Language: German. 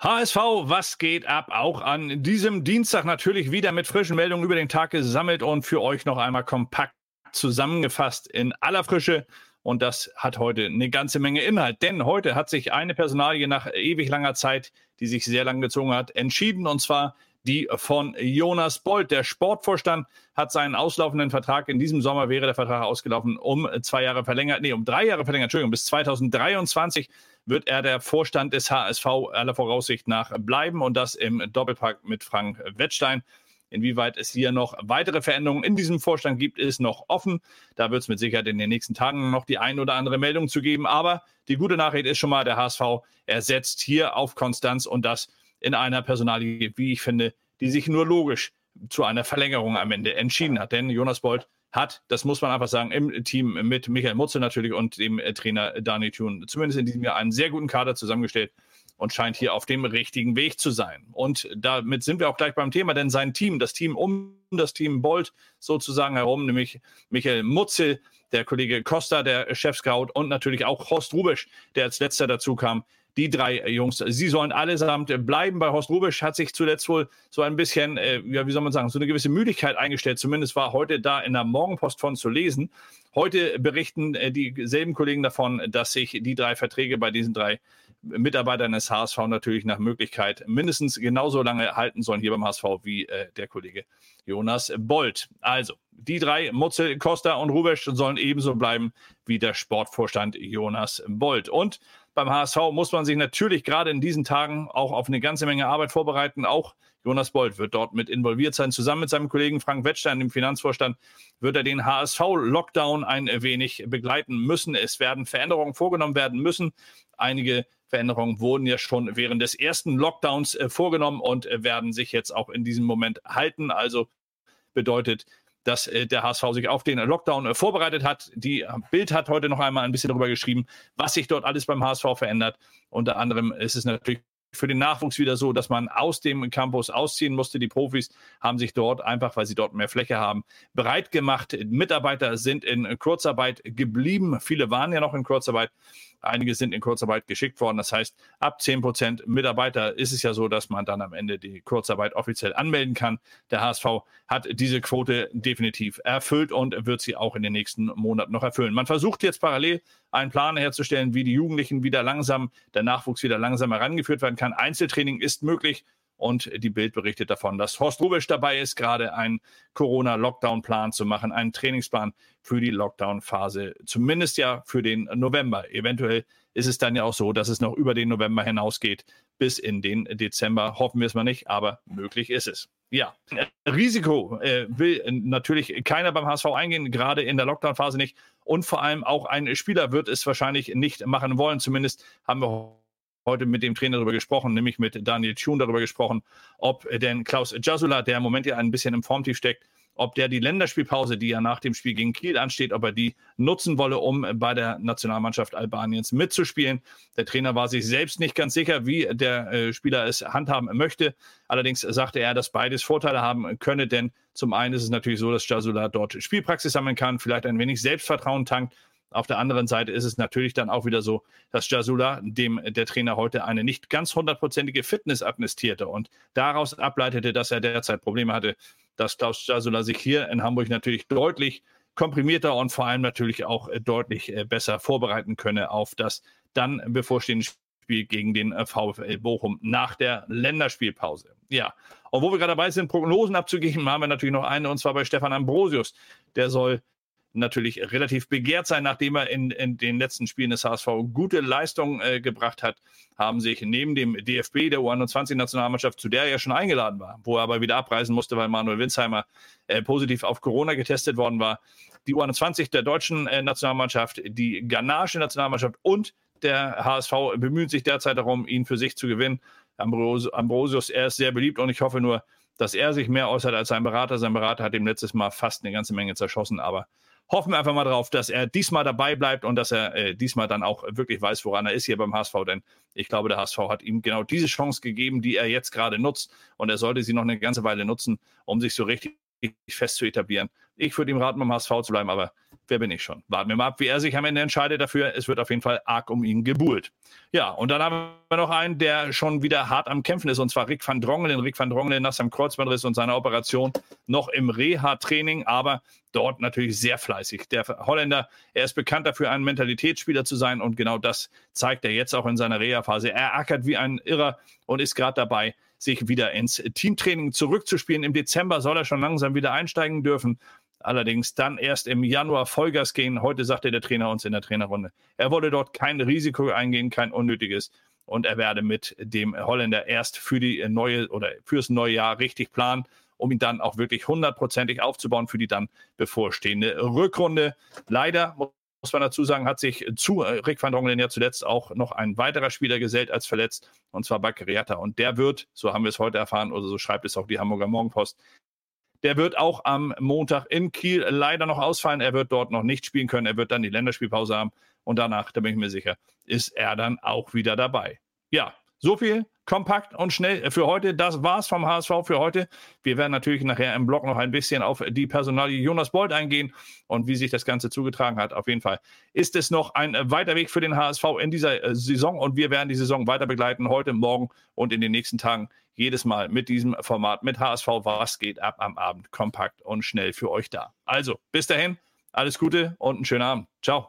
HSV, was geht ab? Auch an diesem Dienstag natürlich wieder mit frischen Meldungen über den Tag gesammelt und für euch noch einmal kompakt zusammengefasst in aller Frische. Und das hat heute eine ganze Menge Inhalt. Denn heute hat sich eine Personalie nach ewig langer Zeit, die sich sehr lang gezogen hat, entschieden. Und zwar die von Jonas Bolt. Der Sportvorstand hat seinen auslaufenden Vertrag. In diesem Sommer wäre der Vertrag ausgelaufen, um zwei Jahre verlängert, nee, um drei Jahre verlängert, Entschuldigung, bis 2023 wird er der Vorstand des HSV aller Voraussicht nach bleiben und das im Doppelpack mit Frank Wettstein. Inwieweit es hier noch weitere Veränderungen in diesem Vorstand gibt, ist noch offen. Da wird es mit Sicherheit in den nächsten Tagen noch die ein oder andere Meldung zu geben. Aber die gute Nachricht ist schon mal, der HSV ersetzt hier auf Konstanz und das in einer Personalie, wie ich finde, die sich nur logisch zu einer Verlängerung am Ende entschieden hat. Denn Jonas Bolt hat, das muss man einfach sagen, im Team mit Michael Mutzel natürlich und dem äh, Trainer Dani Thun zumindest in diesem Jahr einen sehr guten Kader zusammengestellt und scheint hier auf dem richtigen Weg zu sein. Und damit sind wir auch gleich beim Thema, denn sein Team, das Team um das Team Bolt sozusagen herum, nämlich Michael Mutzel, der Kollege Costa, der Chef-Scout und natürlich auch Horst Rubisch, der als letzter dazu kam, die drei Jungs. Sie sollen allesamt bleiben. Bei Horst Rubisch hat sich zuletzt wohl so ein bisschen, äh, ja, wie soll man sagen, so eine gewisse Müdigkeit eingestellt. Zumindest war heute da in der Morgenpost von zu lesen. Heute berichten äh, dieselben Kollegen davon, dass sich die drei Verträge bei diesen drei Mitarbeitern des HSV natürlich nach Möglichkeit mindestens genauso lange halten sollen hier beim HSV wie äh, der Kollege Jonas Bolt. Also, die drei, Mutzel, Costa und Rubesch, sollen ebenso bleiben wie der Sportvorstand Jonas Bolt. Und beim HSV muss man sich natürlich gerade in diesen Tagen auch auf eine ganze Menge Arbeit vorbereiten. Auch Jonas Bolt wird dort mit involviert sein. Zusammen mit seinem Kollegen Frank Wettstein, dem Finanzvorstand, wird er den HSV-Lockdown ein wenig begleiten müssen. Es werden Veränderungen vorgenommen werden müssen. Einige Veränderungen wurden ja schon während des ersten Lockdowns äh, vorgenommen und äh, werden sich jetzt auch in diesem Moment halten. Also bedeutet, dass äh, der HSV sich auf den Lockdown äh, vorbereitet hat. Die äh, Bild hat heute noch einmal ein bisschen darüber geschrieben, was sich dort alles beim HSV verändert. Unter anderem ist es natürlich für den Nachwuchs wieder so, dass man aus dem Campus ausziehen musste. Die Profis haben sich dort einfach, weil sie dort mehr Fläche haben, bereit gemacht. Mitarbeiter sind in Kurzarbeit geblieben. Viele waren ja noch in Kurzarbeit. Einige sind in Kurzarbeit geschickt worden. Das heißt, ab 10 Prozent Mitarbeiter ist es ja so, dass man dann am Ende die Kurzarbeit offiziell anmelden kann. Der HSV hat diese Quote definitiv erfüllt und wird sie auch in den nächsten Monaten noch erfüllen. Man versucht jetzt parallel einen Plan herzustellen, wie die Jugendlichen wieder langsam, der Nachwuchs wieder langsam herangeführt werden kann. Einzeltraining ist möglich. Und die Bild berichtet davon, dass Horst Rubisch dabei ist, gerade einen Corona-Lockdown-Plan zu machen, einen Trainingsplan für die Lockdown-Phase, zumindest ja für den November. Eventuell ist es dann ja auch so, dass es noch über den November hinausgeht bis in den Dezember. Hoffen wir es mal nicht, aber möglich ist es. Ja, Risiko äh, will natürlich keiner beim HSV eingehen, gerade in der Lockdown-Phase nicht. Und vor allem auch ein Spieler wird es wahrscheinlich nicht machen wollen. Zumindest haben wir heute mit dem Trainer darüber gesprochen, nämlich mit Daniel Thun darüber gesprochen, ob denn Klaus Jasula, der im Moment ja ein bisschen im Formtief steckt, ob der die Länderspielpause, die ja nach dem Spiel gegen Kiel ansteht, ob er die nutzen wolle, um bei der Nationalmannschaft Albaniens mitzuspielen. Der Trainer war sich selbst nicht ganz sicher, wie der äh, Spieler es handhaben möchte. Allerdings sagte er, dass beides Vorteile haben könne, denn zum einen ist es natürlich so, dass Jasula dort Spielpraxis sammeln kann, vielleicht ein wenig Selbstvertrauen tankt auf der anderen Seite ist es natürlich dann auch wieder so, dass Jasula, dem der Trainer heute eine nicht ganz hundertprozentige Fitness amnestierte und daraus ableitete, dass er derzeit Probleme hatte, dass Klaus Jasula sich hier in Hamburg natürlich deutlich komprimierter und vor allem natürlich auch äh, deutlich äh, besser vorbereiten könne auf das dann bevorstehende Spiel gegen den äh, VfL Bochum nach der Länderspielpause. Ja, und wo wir gerade dabei sind, Prognosen abzugeben, haben wir natürlich noch eine, und zwar bei Stefan Ambrosius. Der soll natürlich relativ begehrt sein, nachdem er in, in den letzten Spielen des HSV gute Leistungen äh, gebracht hat, haben sich neben dem DFB der U21-Nationalmannschaft, zu der er ja schon eingeladen war, wo er aber wieder abreisen musste, weil Manuel Winsheimer äh, positiv auf Corona getestet worden war, die U21 der deutschen äh, Nationalmannschaft, die ghanaische Nationalmannschaft und der HSV bemühen sich derzeit darum, ihn für sich zu gewinnen. Ambros Ambrosius, er ist sehr beliebt und ich hoffe nur, dass er sich mehr äußert als sein Berater. Sein Berater hat ihm letztes Mal fast eine ganze Menge zerschossen, aber hoffen wir einfach mal drauf, dass er diesmal dabei bleibt und dass er äh, diesmal dann auch wirklich weiß, woran er ist hier beim HSV. Denn ich glaube, der HSV hat ihm genau diese Chance gegeben, die er jetzt gerade nutzt. Und er sollte sie noch eine ganze Weile nutzen, um sich so richtig fest zu etablieren. Ich würde ihm raten, beim HSV zu bleiben, aber wer bin ich schon? Warten wir mal ab, wie er sich am Ende entscheidet dafür. Es wird auf jeden Fall arg um ihn gebuhlt. Ja, und dann haben wir noch einen, der schon wieder hart am Kämpfen ist, und zwar Rick van Drongelen. Rick van Drongelen nach seinem Kreuzbandriss und seiner Operation noch im Reha-Training, aber dort natürlich sehr fleißig. Der Holländer, er ist bekannt dafür, ein Mentalitätsspieler zu sein und genau das zeigt er jetzt auch in seiner Reha-Phase. Er ackert wie ein Irrer und ist gerade dabei, sich wieder ins Teamtraining zurückzuspielen. Im Dezember soll er schon langsam wieder einsteigen dürfen. Allerdings dann erst im Januar Vollgas gehen. Heute sagte der Trainer uns in der Trainerrunde, er wolle dort kein Risiko eingehen, kein unnötiges. Und er werde mit dem Holländer erst für die neue oder fürs neue Jahr richtig planen, um ihn dann auch wirklich hundertprozentig aufzubauen für die dann bevorstehende Rückrunde. Leider muss man dazu sagen, hat sich zu Rick van Drongelen ja zuletzt auch noch ein weiterer Spieler gesellt als verletzt, und zwar Bakariata. Und der wird, so haben wir es heute erfahren, oder so schreibt es auch die Hamburger Morgenpost, der wird auch am Montag in Kiel leider noch ausfallen. Er wird dort noch nicht spielen können. Er wird dann die Länderspielpause haben. Und danach, da bin ich mir sicher, ist er dann auch wieder dabei. Ja, so viel kompakt und schnell für heute. Das war's vom HSV für heute. Wir werden natürlich nachher im Blog noch ein bisschen auf die Personalie Jonas Bold eingehen und wie sich das Ganze zugetragen hat. Auf jeden Fall ist es noch ein weiter Weg für den HSV in dieser äh, Saison und wir werden die Saison weiter begleiten, heute, morgen und in den nächsten Tagen. Jedes Mal mit diesem Format, mit HSV, was geht ab am Abend, kompakt und schnell für euch da. Also, bis dahin, alles Gute und einen schönen Abend. Ciao.